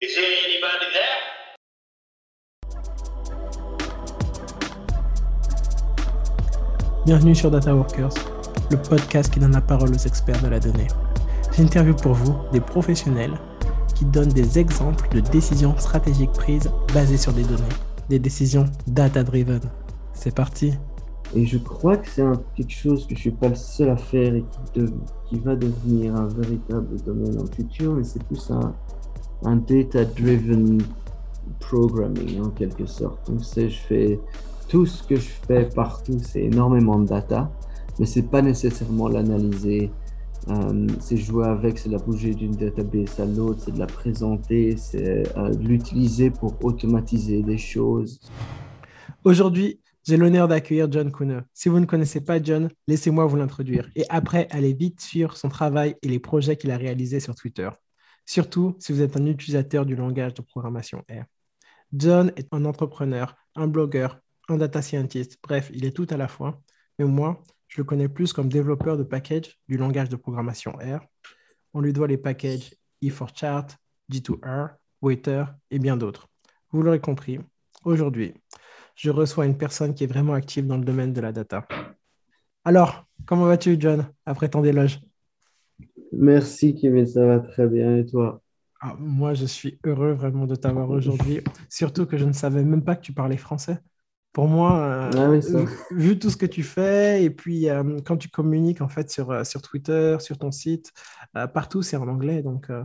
Is there anybody there? Bienvenue sur Data Workers, le podcast qui donne la parole aux experts de la donnée. J'interviewe pour vous des professionnels qui donnent des exemples de décisions stratégiques prises basées sur des données, des décisions data-driven. C'est parti. Et je crois que c'est quelque chose que je suis pas le seul à faire et qui, de- qui va devenir un véritable domaine dans le futur, mais c'est plus un, un data-driven programming en quelque sorte. Donc c'est, je fais tout ce que je fais partout, c'est énormément de data, mais c'est pas nécessairement l'analyser. Euh, c'est jouer avec, c'est la bouger d'une database à l'autre, c'est de la présenter, c'est euh, l'utiliser pour automatiser des choses. Aujourd'hui, j'ai l'honneur d'accueillir John Kuhne. Si vous ne connaissez pas John, laissez-moi vous l'introduire. Et après, allez vite sur son travail et les projets qu'il a réalisés sur Twitter. Surtout si vous êtes un utilisateur du langage de programmation R. John est un entrepreneur, un blogueur, un data scientist. Bref, il est tout à la fois. Mais moi, je le connais plus comme développeur de packages du langage de programmation R. On lui doit les packages E4Chart, G2R, Waiter et bien d'autres. Vous l'aurez compris, aujourd'hui, je reçois une personne qui est vraiment active dans le domaine de la data. Alors, comment vas-tu, John, après ton déloge Merci Kevin, ça va très bien et toi? Ah, Moi, je suis heureux vraiment de t'avoir aujourd'hui, surtout que je ne savais même pas que tu parlais français. Pour moi, euh, Ah oui, ça. vu, tout ce que tu fais, et puis euh, quand tu communiques en fait sur, euh, sur Twitter, sur ton site, euh, partout c'est en anglais, donc euh,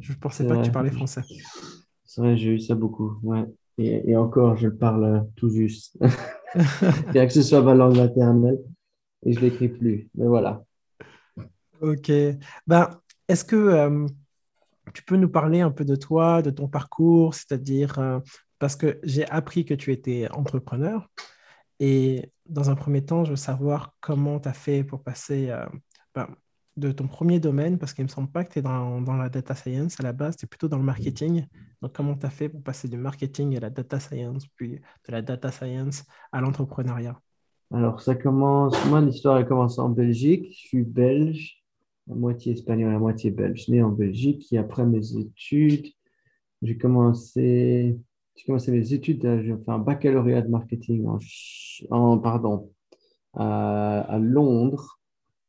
je ne pensais pas que tu parlais français. C'est vrai, j'ai eu ça beaucoup, ouais. Et, et encore, je le parle tout juste. Bien que ce soit ma langue maternelle, et je l'écris plus. Mais voilà. Ok. Ben, est-ce que euh, tu peux nous parler un peu de toi, de ton parcours, c'est-à-dire euh, parce que j'ai appris que tu étais entrepreneur et dans un premier temps, je veux savoir comment tu as fait pour passer euh, ben, de ton premier domaine, parce qu'il ne me semble pas que tu es dans, dans la data science à la base, tu es plutôt dans le marketing. Donc, comment tu as fait pour passer du marketing à la data science, puis de la data science à l'entrepreneuriat? Alors, ça commence, moi, l'histoire a commencé en Belgique. Je suis belge, à moitié espagnol, à moitié belge, né en Belgique. Et après mes études, j'ai commencé, j'ai commencé mes études, euh, j'ai fait un baccalauréat de marketing pardon, à, Londres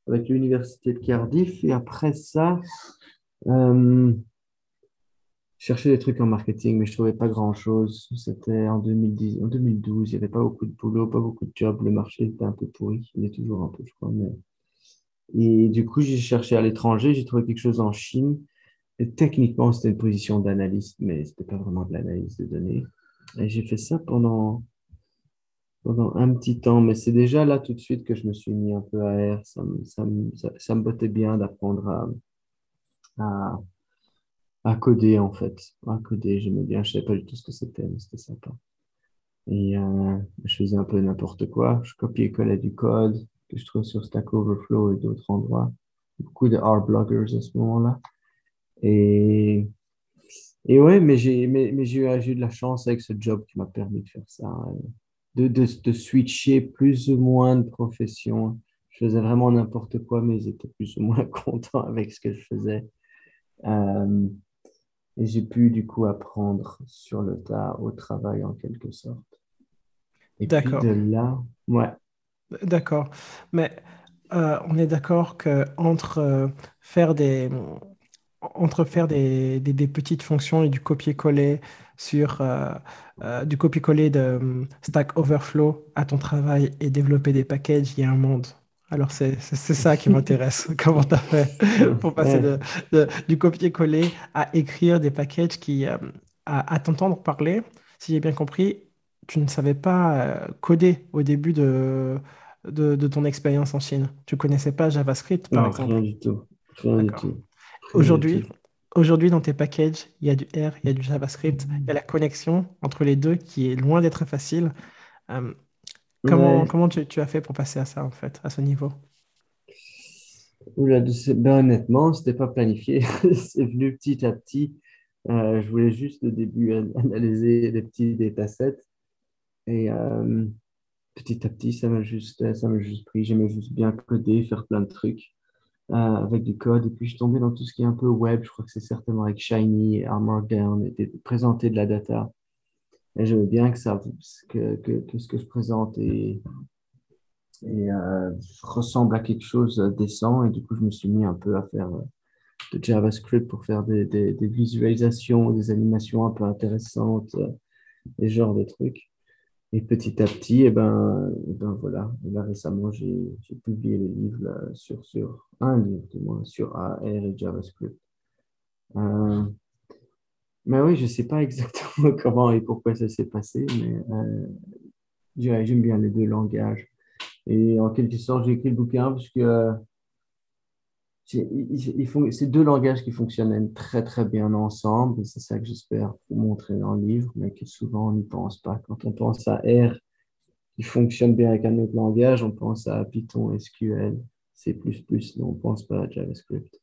avec l'université de Cardiff. Et après ça, euh, je cherchais des trucs en marketing, mais je trouvais pas grand-chose. C'était en 2010, en 2012, il n'y avait pas beaucoup de boulot, pas beaucoup de jobs. Le marché était un peu pourri. Il est toujours un peu, je crois. Mais... Et du coup, j'ai cherché à l'étranger. J'ai trouvé quelque chose en Chine. Et techniquement, c'était une position d'analyste, mais c'était pas vraiment de l'analyse de données. Et j'ai fait ça pendant, pendant un petit temps, mais c'est déjà là tout de suite que je me suis mis un peu à R. Ça me, ça ça, me bottait bien d'apprendre à, à, à coder, en fait. À coder, j'aimais bien. Je savais pas du tout ce que c'était, mais c'était sympa. Et euh, je faisais un peu n'importe quoi. Je copiais-collais du code que je trouve sur Stack Overflow et d'autres endroits. Beaucoup de R-bloggers à ce moment-là. Et, et ouais, mais j'ai mais, mais eu, eu de la chance avec ce job qui m'a permis de faire ça, euh, de, de, de switcher plus ou moins de profession. Je faisais vraiment n'importe quoi, mais ils étaient plus ou moins contents avec ce que je faisais. Euh, et j'ai pu du coup apprendre sur le tas au travail en quelque sorte. Et puis de là, ouais, D'accord. Mais euh, on est d'accord que entre euh, faire des, entre faire des, des- des petites fonctions et du copier-coller sur euh, du copier-coller de euh, Stack Overflow à ton travail et développer des packages, il y a un monde. Alors c'est ça qui m'intéresse. Comment tu as fait pour passer ouais, de, de- du copier-coller à écrire des packages qui, à, à t'entendre parler, si j'ai bien compris, tu ne savais pas coder au début de, de, de ton expérience en Chine. Tu connaissais pas JavaScript, par non, exemple. rien du tout, Aujourd'hui, aujourd'hui, dans tes packages, il y a du R, il y a du JavaScript, il y a la connexion entre les deux qui est loin d'être facile. Euh, comment Ouais. comment tu, tu as fait pour passer à ça, en fait, à ce niveau? Oula, ben, honnêtement, c'était pas planifié. C'est venu petit à petit. Euh, je voulais juste au début an- analyser des petits datasets. Et euh, petit à petit, ça m'a juste, ça m'a juste pris. J'aimais juste bien coder, faire plein de trucs. avec du code. Et puis, je suis tombé dans tout ce qui est un peu web. Je crois que c'est certainement avec Shiny, Armordown, et présenter de la data. Et j'aime bien que, ça, que, que, ce que je présente et, et ressemble à quelque chose décent. Et du coup, je me suis mis un peu à faire de JavaScript pour faire des, des, des visualisations, des animations un peu intéressantes, et ce genre de trucs. Et petit à petit, et eh ben, eh ben voilà. là, récemment, j'ai publié le livre sur, sur un livre, du moins, sur AR et JavaScript. Euh, mais oui, je ne sais pas exactement comment et pourquoi ça s'est passé, mais euh, j'aime bien les deux langages. Et en quelque sorte, j'ai écrit le bouquin parce que c'est deux langages qui fonctionnent très très bien ensemble. C'est ça que j'espère vous montrer dans le livre, mais que souvent on n'y pense pas. Quand on pense à R qui fonctionne bien avec un autre langage, on pense à Python, SQL, C++, mais on ne pense pas à JavaScript.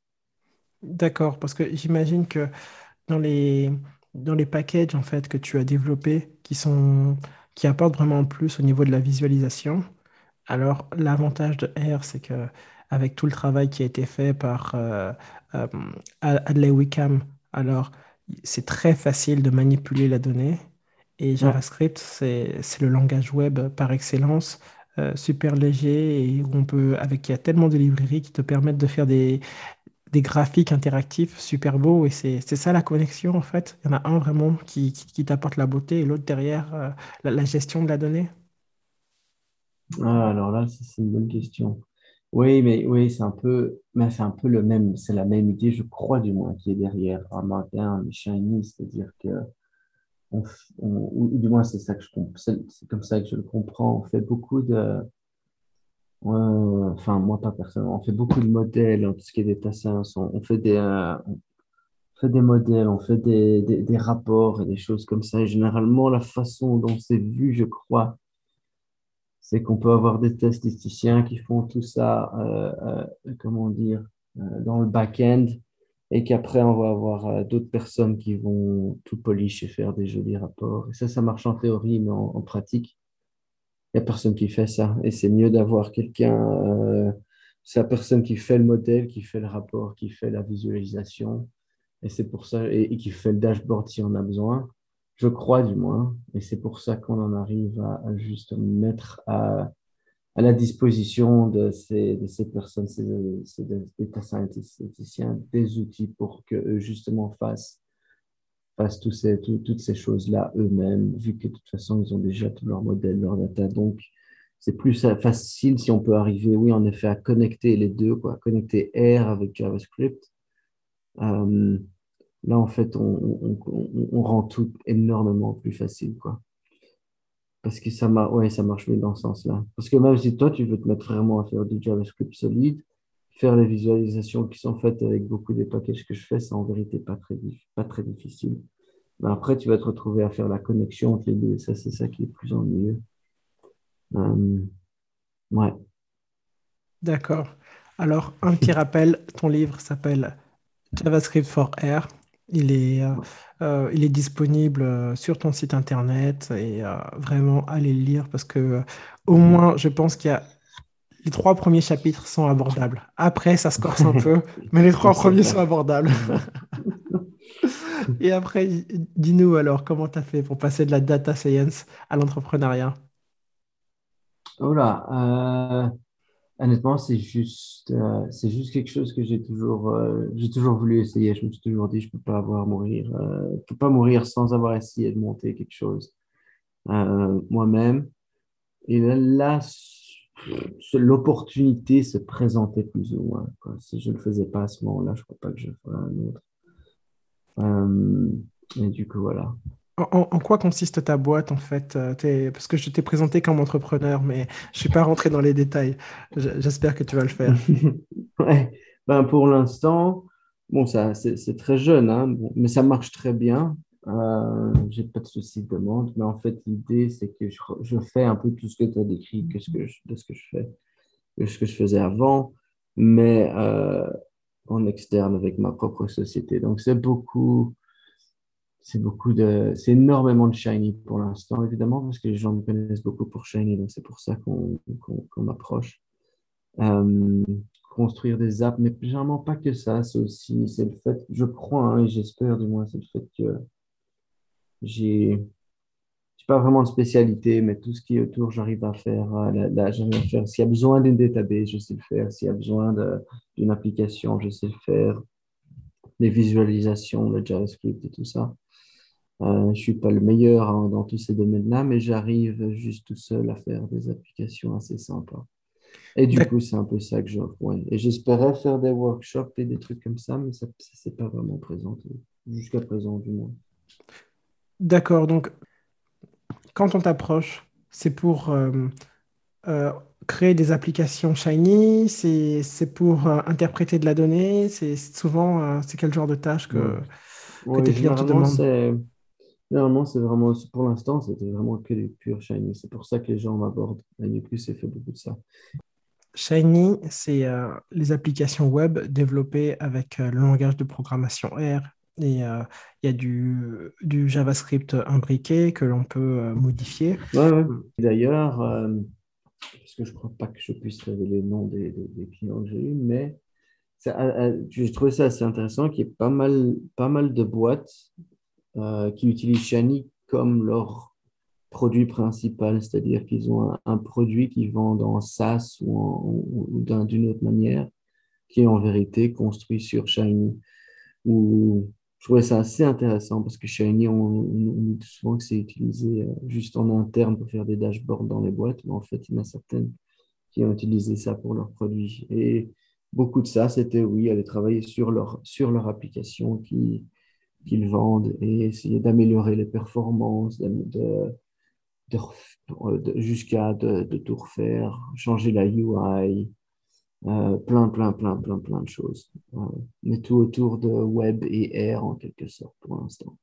D'accord, parce que j'imagine que dans les, dans les packages en fait, que tu as développés, qui, sont, qui apportent vraiment plus au niveau de la visualisation, alors l'avantage de R, c'est que avec tout le travail qui a été fait par euh, euh, Adley Wickham. Alors, c'est très facile de manipuler la donnée. Et JavaScript, c'est le langage web par excellence, euh, super léger et où on peut, avec il y a tellement de librairies qui te permettent de faire des, des graphiques interactifs super beaux. Et c'est ça la connexion en fait. Il y en a un vraiment qui, qui, t'apporte la beauté et l'autre derrière la, la, gestion de la donnée. Ah, alors là, c'est une bonne question. Oui, mais oui, c'est un peu, mais c'est un peu le même, c'est la même idée, je crois du moins, qui est derrière Amartya et Shiny, c'est-à-dire que, ou du moins c'est ça que je c'est comme ça que je le comprends. On fait beaucoup de, enfin moi pas personnellement, on fait beaucoup de modèles en tout ce qui est des science, on, on fait des, euh, on fait des modèles, on fait des, des, des rapports et des choses comme ça. Et généralement, la façon dont c'est vu, je crois, c'est qu'on peut avoir des statisticiens qui font tout ça, euh, euh, comment dire, euh, dans le back-end, et qu'après, on va avoir d'autres personnes qui vont tout polish et faire des jolis rapports. Et ça, ça marche en théorie, mais en, pratique, il n'y a personne qui fait ça. Et c'est mieux d'avoir quelqu'un, c'est la personne qui fait le modèle, qui fait le rapport, qui fait la visualisation. Et c'est pour ça, et, qui fait le dashboard si on a besoin je crois du moins, et c'est pour ça qu'on en arrive à, juste mettre à, à, la disposition de ces, personnes, ces, data scientists, des outils pour qu'eux justement fassent, tous toutes ces choses-là eux-mêmes, vu que de toute façon, ils ont déjà tout leur modèle, leur data. Donc, c'est plus facile si on peut arriver, oui, en effet, à connecter les deux, quoi, connecter R avec JavaScript. Euh, Là, en fait, on, rend tout énormément plus facile, quoi. Parce que ça, ouais, ça marche mieux dans ce sens-là. Parce que même si toi, tu veux te mettre vraiment à faire du JavaScript solide, faire les visualisations qui sont faites avec beaucoup des packages que je fais, c'est en vérité pas pas très difficile. Mais après, tu vas te retrouver à faire la connexion entre les deux. Et ça, c'est ça qui est plus ennuyeux. Euh, ouais. D'accord. Alors, un petit rappel, ton livre s'appelle JavaScript for Air. Il est, euh, euh, il est disponible euh, sur ton site internet et vraiment allez le lire parce que au moins je pense qu'il y a les trois premiers chapitres sont abordables. Après ça se corse un peu, mais les trois premiers sont abordables. et après dis-nous alors comment tu as fait pour passer de la data science à l'entrepreneuriat? Oh là, Honnêtement, c'est juste, euh, c'est juste quelque chose que j'ai toujours, euh, j'ai toujours voulu essayer. Je me suis toujours dit, je peux pas avoir mourir, euh, peux pas mourir sans avoir essayé de monter quelque chose moi-même. Et là, l'opportunité se présentait plus ou moins. Si je ne le faisais pas à ce moment-là, je ne crois pas que je ferais un autre. et du coup, voilà. En, quoi consiste ta boîte en fait euh, Parce que je t'ai présenté comme entrepreneur, mais je ne suis pas rentré dans les détails. J'espère que tu vas le faire. ben, pour l'instant, bon, c'est très jeune, hein, mais ça marche très bien. Euh, j'ai pas de soucis de demande, mais en fait, l'idée, c'est que je, fais un peu tout ce que tu as décrit ce que je, de ce que je fais, ce que je faisais avant, mais euh, en externe avec ma propre société. Donc, c'est beaucoup c'est beaucoup de, c'est énormément de Shiny pour l'instant, évidemment, parce que les gens me connaissent beaucoup pour Shiny, donc c'est pour ça qu'on qu'on m'approche. Euh, construire des apps, mais généralement pas que ça. C'est aussi, c'est le fait, je crois, hein, et j'espère du moins, c'est le fait que j'ai pas vraiment de spécialité, mais tout ce qui est autour, j'arrive à faire. Euh, là, j'arrive à faire. S'il y a besoin d'une database, je sais le faire. S'il y a besoin d'une application, je sais le faire. Les visualisations, le JavaScript et tout ça. Euh, je ne suis pas le meilleur hein, dans tous ces domaines-là, mais j'arrive juste tout seul à faire des applications assez sympas. Et du coup, c'est un peu ça que j'offre. Et j'espérais faire des workshops et des trucs comme ça, mais ça ne s'est pas vraiment présenté, jusqu'à présent du moins. D'accord, donc quand on t'approche, c'est pour euh, euh, créer des applications Shiny, c'est pour euh, interpréter de la donnée, c'est souvent, c'est quel genre de tâche que, tes clients te demandent? Généralement, c'est vraiment, pour l'instant, c'était vraiment que du pur Shiny. C'est pour ça que les gens m'abordent. plus c'est fait beaucoup de ça. Shiny, c'est les applications web développées avec le langage de programmation R et euh, il y a du, du, JavaScript imbriqué que l'on peut euh, modifier. Ouais, D'ailleurs, euh, parce que je ne crois pas que je puisse révéler le nom des, des, clients que j'ai eus, mais j'ai trouvé ça assez intéressant qu'il y ait pas mal, pas mal de boîtes qui utilisent Shiny comme leur produit principal, c'est-à-dire qu'ils ont un, produit qu'ils vendent en SaaS ou, d'une autre manière, qui est en vérité construit sur Shiny. Je trouvais ça assez intéressant parce que Shiny, on, dit souvent que c'est utilisé euh, juste en interne pour faire des dashboards dans les boîtes, mais en fait, il y en a certaines qui ont utilisé ça pour leurs produits. Et beaucoup de ça, c'était, oui, aller travailler sur leur, sur leur application qu'ils vendent et essayer d'améliorer les performances, jusqu'à de, tout refaire, changer la UI, euh, plein, plein, plein, plein, plein de choses. Mais tout autour de web et air en quelque sorte pour l'instant.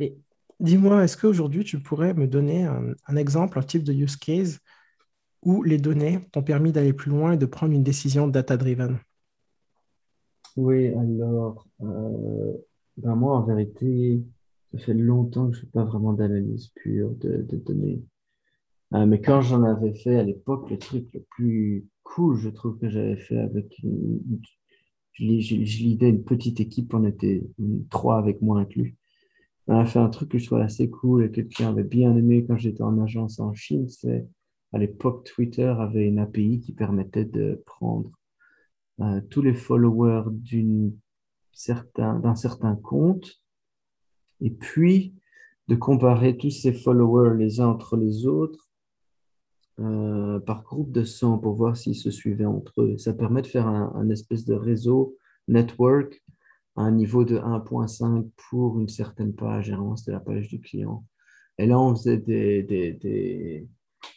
Et dis-moi, est-ce qu'aujourd'hui tu pourrais me donner un, exemple, un type de use case où les données t'ont permis d'aller plus loin et de prendre une décision data-driven? Oui, alors, euh, ben moi en vérité, ça fait longtemps que je ne fais pas vraiment d'analyse pure de, données. mais quand j'en avais fait à l'époque, le truc le plus cool, je trouve, que j'avais fait avec. Une, je, lidais une petite équipe, on était trois avec moi inclus. On a fait un truc que je trouvais assez cool et que quelqu'un avait bien aimé quand j'étais en agence en Chine. C'est à l'époque, Twitter avait une API qui permettait de prendre euh, tous les followers d'un certain, certain compte et puis de comparer tous ces followers les uns entre les autres euh, par groupe de 100 pour voir s'ils se suivaient entre eux. Ça permet de faire un, espèce de réseau, network, à un niveau de 1.5 pour une certaine page. Généralement, c'était la page du client. Et là, on faisait des,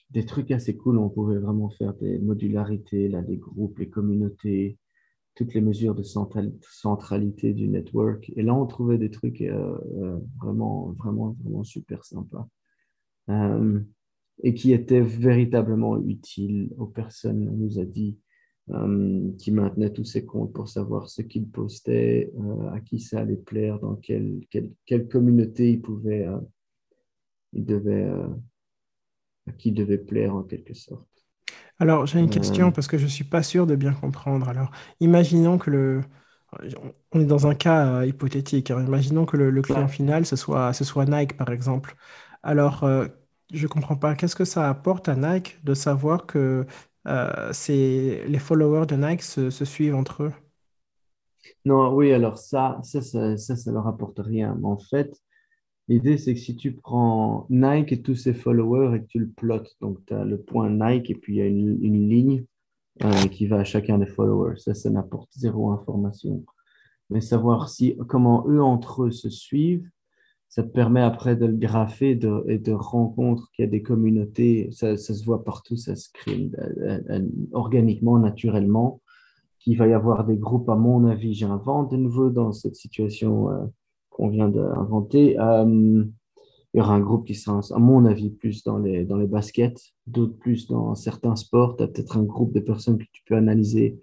des, trucs assez cool. On pouvait vraiment faire des modularités, là, des groupes, les communautés, toutes les mesures de centralité du network. Et là, on trouvait des trucs euh, euh, vraiment, vraiment, vraiment super sympas et qui était véritablement utile aux personnes, on nous a dit, euh, qui maintenaient tous ces comptes pour savoir ce qu'ils postaient, euh, à qui ça allait plaire, dans quelle, quelle, communauté ils pouvaient, euh, ils devaient, qui devait plaire en quelque sorte. Alors, j'ai une question parce que je ne suis pas sûr de bien comprendre. Alors, imaginons que le, on est dans un cas hypothétique. Hein. Imaginons que le, client final, ce soit, ce soit Nike, par exemple. Alors, je comprends pas. Qu'est-ce que ça apporte à Nike de savoir que euh, les followers de Nike se, suivent entre eux? Non, oui, alors ça, ça, ça, ça, leur apporte rien. Mais en fait, l'idée, c'est que si tu prends Nike et tous ses followers et que tu le plottes, donc tu as le point Nike et puis il y a une, ligne euh, qui va à chacun des followers. Ça, ça n'apporte zéro information. Mais savoir si, comment eux entre eux se suivent, ça te permet après de le graffer et de rencontres qu'il y a des communautés, ça, ça, se voit partout, ça se crée euh, euh, organiquement, naturellement, qu'il va y avoir des groupes, à mon avis, j'invente de nouveau dans cette situation qu'on vient d'inventer. il y aura un groupe qui sera, à mon avis, plus dans les, dans les baskets, d'autres plus dans certains sports. Tu as peut-être un groupe de personnes que tu peux analyser,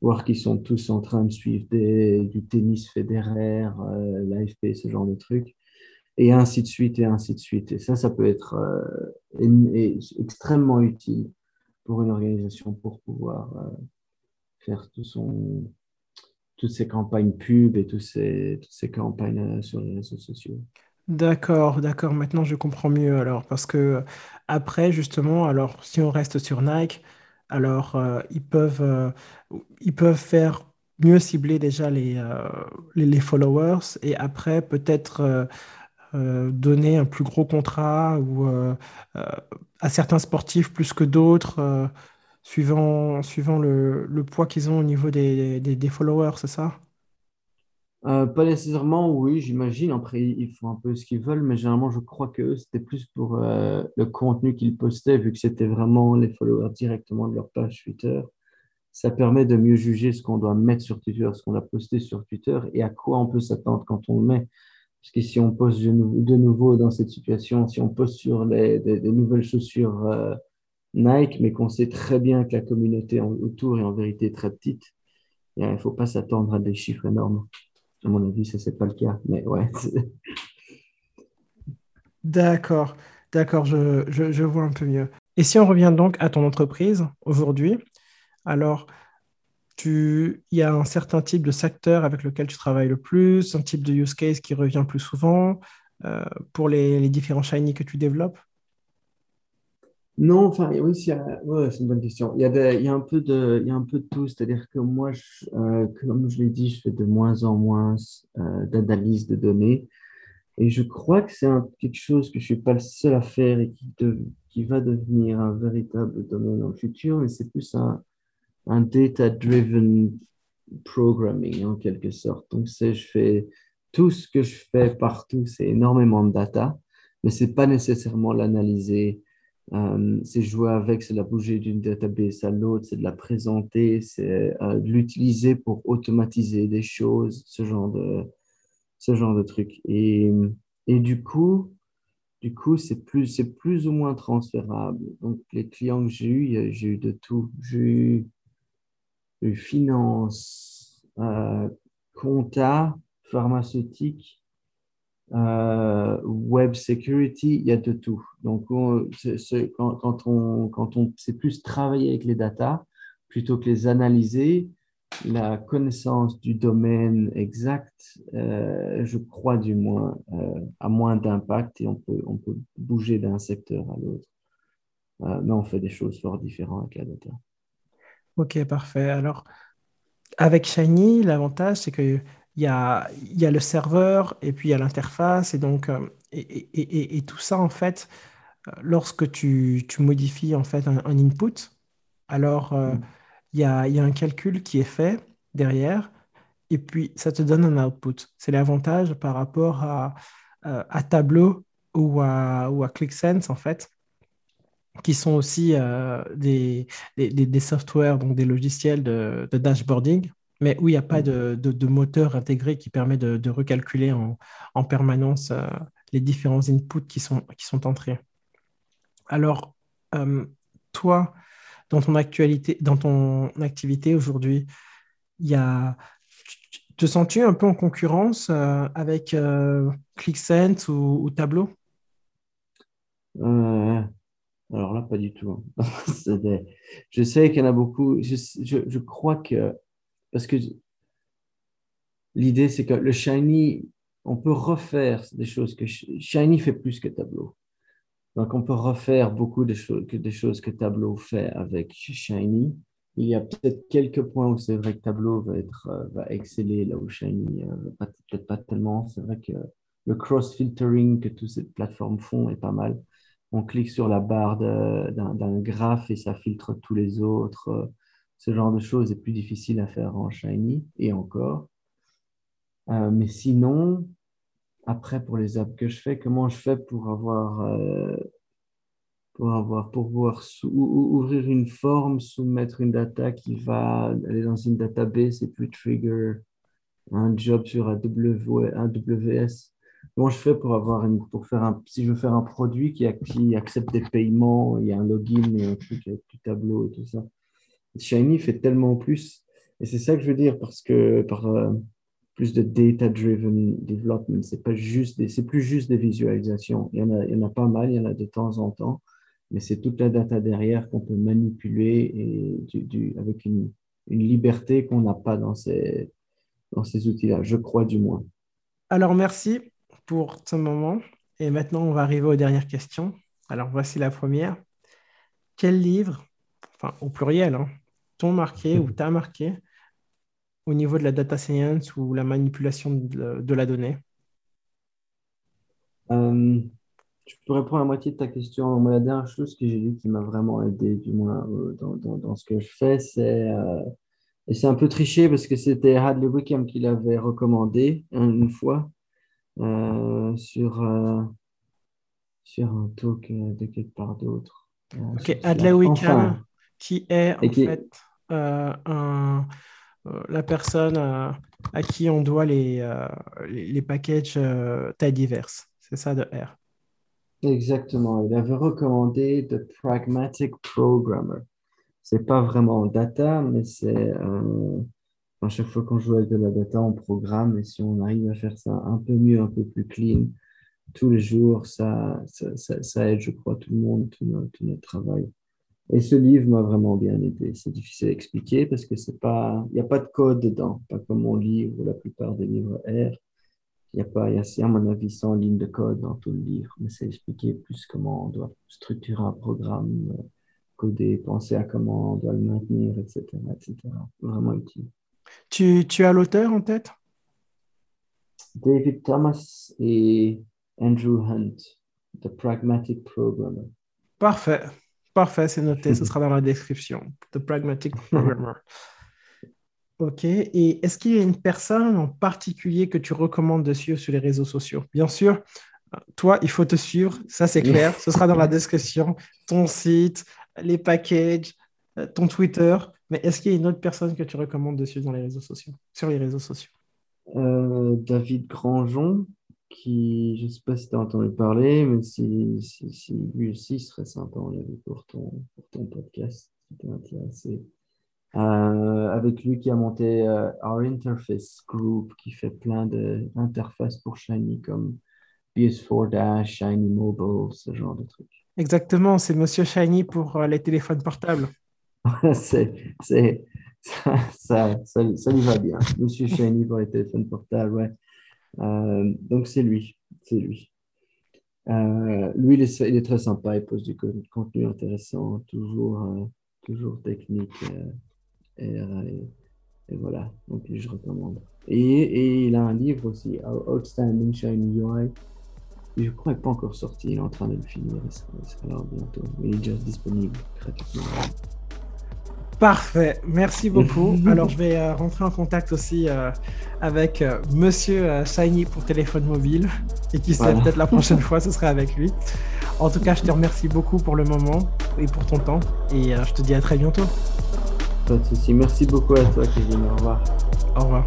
voir qu'ils sont tous en train de suivre du tennis fédéraire, l'AFP, ce genre de trucs et ainsi de suite, et ainsi de suite. Et ça, ça peut être euh, extrêmement utile pour une organisation pour pouvoir, euh, faire tout son, toutes ces campagnes pub et toutes ces, campagnes sur les réseaux sociaux. D'accord, d'accord. Maintenant, je comprends mieux alors, parce que après, justement, alors si on reste sur Nike, alors euh, ils peuvent, euh, ils peuvent faire mieux cibler déjà les, euh, les, les followers et après peut-être donner un plus gros contrat ou à certains sportifs plus que d'autres, suivant, suivant le, le poids qu'ils ont au niveau des, des, followers, c'est ça? Euh, pas nécessairement, oui, j'imagine. Après, ils font un peu ce qu'ils veulent, mais généralement, je crois que c'était plus pour euh, le contenu qu'ils postaient, vu que c'était vraiment les followers directement de leur page Twitter. Ça permet de mieux juger ce qu'on doit mettre sur Twitter, ce qu'on a posté sur Twitter et à quoi on peut s'attendre quand on le met. Parce que si on poste de, nouveau dans cette situation, si on poste sur les, des, nouvelles chaussures euh, Nike, mais qu'on sait très bien que la communauté autour est en vérité très petite, il ne faut pas s'attendre à des chiffres énormes. À mon avis, ça, c'est pas le cas. Mais ouais. D'accord, d'accord, je, je, vois un peu mieux. Et si on revient donc à ton entreprise aujourd'hui, alors il y a un certain type de secteur avec lequel tu travailles le plus, un type de use case qui revient plus souvent euh, pour les, les différents shiny que tu développes? Non, enfin, oui, c'est une bonne question. Il y a, un peu de, il y a un peu de tout. C'est-à-dire que moi, euh, comme je l'ai dit, je fais de moins en moins euh, d'analyse de données. Et je crois que c'est quelque chose que je ne suis pas le seul à faire et qui, va devenir un véritable domaine dans le futur. Mais c'est plus un, un data-driven programming, en quelque sorte. Donc, c'est, je fais tout ce que je fais partout, c'est énormément de data, mais ce n'est pas nécessairement l'analyser euh, c'est jouer avec, c'est la bouger d'une database à l'autre, c'est de la présenter, c'est euh, de l'utiliser pour automatiser des choses, ce genre de, ce genre de trucs. Et, et du coup, du coup, c'est plus, c'est plus ou moins transférable. Donc, les clients que j'ai eu, j'ai eu de tout. J'ai eu, eu, finance, euh, compta, pharmaceutique, euh, web security, il y a de tout. Donc, quand, on, quand on sait plus travailler avec les datas plutôt que les analyser, la connaissance du domaine exact, euh, je crois du moins, euh, a moins d'impact et on peut, on peut bouger d'un secteur à l'autre. mais on fait des choses fort différentes avec la data. Ok, parfait. Alors, avec Shiny, l'avantage, c'est que il y a, y a le serveur et puis il y a l'interface. Et donc, euh, et, et, et, tout ça, en fait, euh, lorsque tu, tu modifies en fait un, input, alors euh, mm. il y, a, y, a, un calcul qui est fait derrière et puis ça te donne un output. C'est l'avantage par rapport à, à Tableau ou à, ou à ClickSense, en fait, qui sont aussi des, des, des, softwares, donc des logiciels de, de dashboarding mais où il n'y a pas mm. de, moteur intégré qui permet de, recalculer en, permanence euh, les différents inputs qui sont, qui sont entrés. Alors, euh, toi, dans ton, actualité, dans ton activité aujourd'hui, il te sens-tu un peu en concurrence euh, avec ClickSense ou, Tableau? Alors là, pas du tout. Je sais qu'il y en a beaucoup. je crois que parce que l'idée, c'est que le Shiny, on peut refaire des choses que Shiny fait plus que Tableau. Donc, on peut refaire beaucoup de choses que Tableau fait avec Shiny. Il y a peut-être quelques points où c'est vrai que Tableau va, euh, va exceller là où Shiny euh, peut-être pas tellement. C'est vrai que le cross-filtering que toutes ces plateformes font est pas mal. On clique sur la barre d'un graphe et ça filtre tous les autres ce genre de choses est plus difficile à faire en Shiny et encore. Euh, mais sinon, après, pour les apps que je fais, comment je fais pour avoir, euh, pour avoir, pour pouvoir ouvrir une forme, soumettre une data qui va aller dans une database et puis trigger un job sur AWS. Comment je fais pour avoir pour faire un, si je veux faire un produit qui, qui accepte des paiements, il y a un login et un truc avec du tableau et tout ça. Shiny fait tellement plus. Et c'est ça que je veux dire, parce que par euh, plus de data-driven development, c'est pas juste c'est plus juste des visualisations. Il y, en a, il y en a pas mal, il y en a de temps en temps, mais c'est toute la data derrière qu'on peut manipuler et du, avec une, liberté qu'on n'a pas dans ces, dans ces outils-là, je crois du moins. Alors, merci pour ce moment. Et maintenant, on va arriver aux dernières questions. Alors, voici la première. Quel livre, enfin au pluriel, hein, t'ont marqué ou t'a marqué au niveau de la data science ou la manipulation de, la donnée? Euh, Je peux répondre à la moitié de ta question. Moi, la dernière chose que j'ai lue qui m'a vraiment aidé, du moins euh, dans, dans, dans, ce que je fais, c'est, euh, et c'est un peu triché parce que c'était Hadley Wickham qui l'avait recommandé une fois sur, sur un talk de quelque part d'autre. ok, Hadley Wickham, qui est en fait un euh, la personne euh, à qui on doit les, euh, les, packages taille diverses. C'est ça de R. Exactement. Il avait recommandé The Pragmatic Programmer. C'est pas vraiment data, mais c'est à chaque fois qu'on joue avec de la data, on programme. Et si on arrive à faire ça un peu mieux, un peu plus clean, tous les jours, ça, ça, aide, je crois, tout le monde, tout notre travail. Et ce livre m'a vraiment bien aidé. C'est difficile à expliquer parce que c'est pas, il n'y a pas de code dedans, pas comme mon livre ou la plupart des livres R. Il y a pas, il y a, à mon avis, 100 lignes de code dans tout le livre, mais c'est expliquer plus comment on doit structurer un programme, coder, penser à comment on doit le maintenir, etc., etc. Vraiment utile. Tu, tu as l'auteur en tête? David Thomas et Andrew Hunt, The Pragmatic Programmer. Parfait. Parfait, c'est noté, ce sera dans la description. The Pragmatic Programmer. Ok, et est-ce qu'il y a une personne en particulier que tu recommandes de suivre sur les réseaux sociaux? Bien sûr, toi, il faut te suivre, ça c'est clair, ce sera dans la description, ton site, les packages, euh, ton Twitter, mais est-ce qu'il y a une autre personne que tu recommandes de suivre dans les réseaux sociaux, sur les réseaux sociaux? Euh, David Grangeon, qui, je ne sais pas si tu as entendu parler, mais si, si, lui aussi serait sympa en pour ton, pour ton podcast, si tu intéressé. Euh, avec lui qui a monté euh, Our Interface Group, qui fait plein d'interfaces pour Shiny comme PS4 Dash, Shiny Mobile, ce genre de trucs. Exactement, c'est Monsieur Shiny pour euh, les téléphones portables. c'est, c'est, ça, ça, ça, ça, lui va bien. Monsieur Shiny pour les téléphones portables, ouais. Euh, donc c'est lui, c'est lui. Euh, lui, il est, il très sympa, il pose du contenu intéressant, toujours, euh, toujours technique. Et, voilà, donc je recommande. Et, il a un livre aussi, Outstanding Shiny UI. je crois qu'il n'est pas encore sorti, il est en train de le finir, il sera, là bientôt. Il est déjà disponible gratuitement. Parfait, merci beaucoup. Alors, je vais euh, rentrer en contact aussi euh, avec euh, Monsieur Shiny pour téléphone mobile. Et qui sait, peut-être la prochaine fois, ce serait avec lui. En tout cas, je te remercie beaucoup pour le moment et pour ton temps. Et je te dis à très bientôt. Pas de souci. Merci beaucoup à toi, Kevin. Au revoir. Au revoir.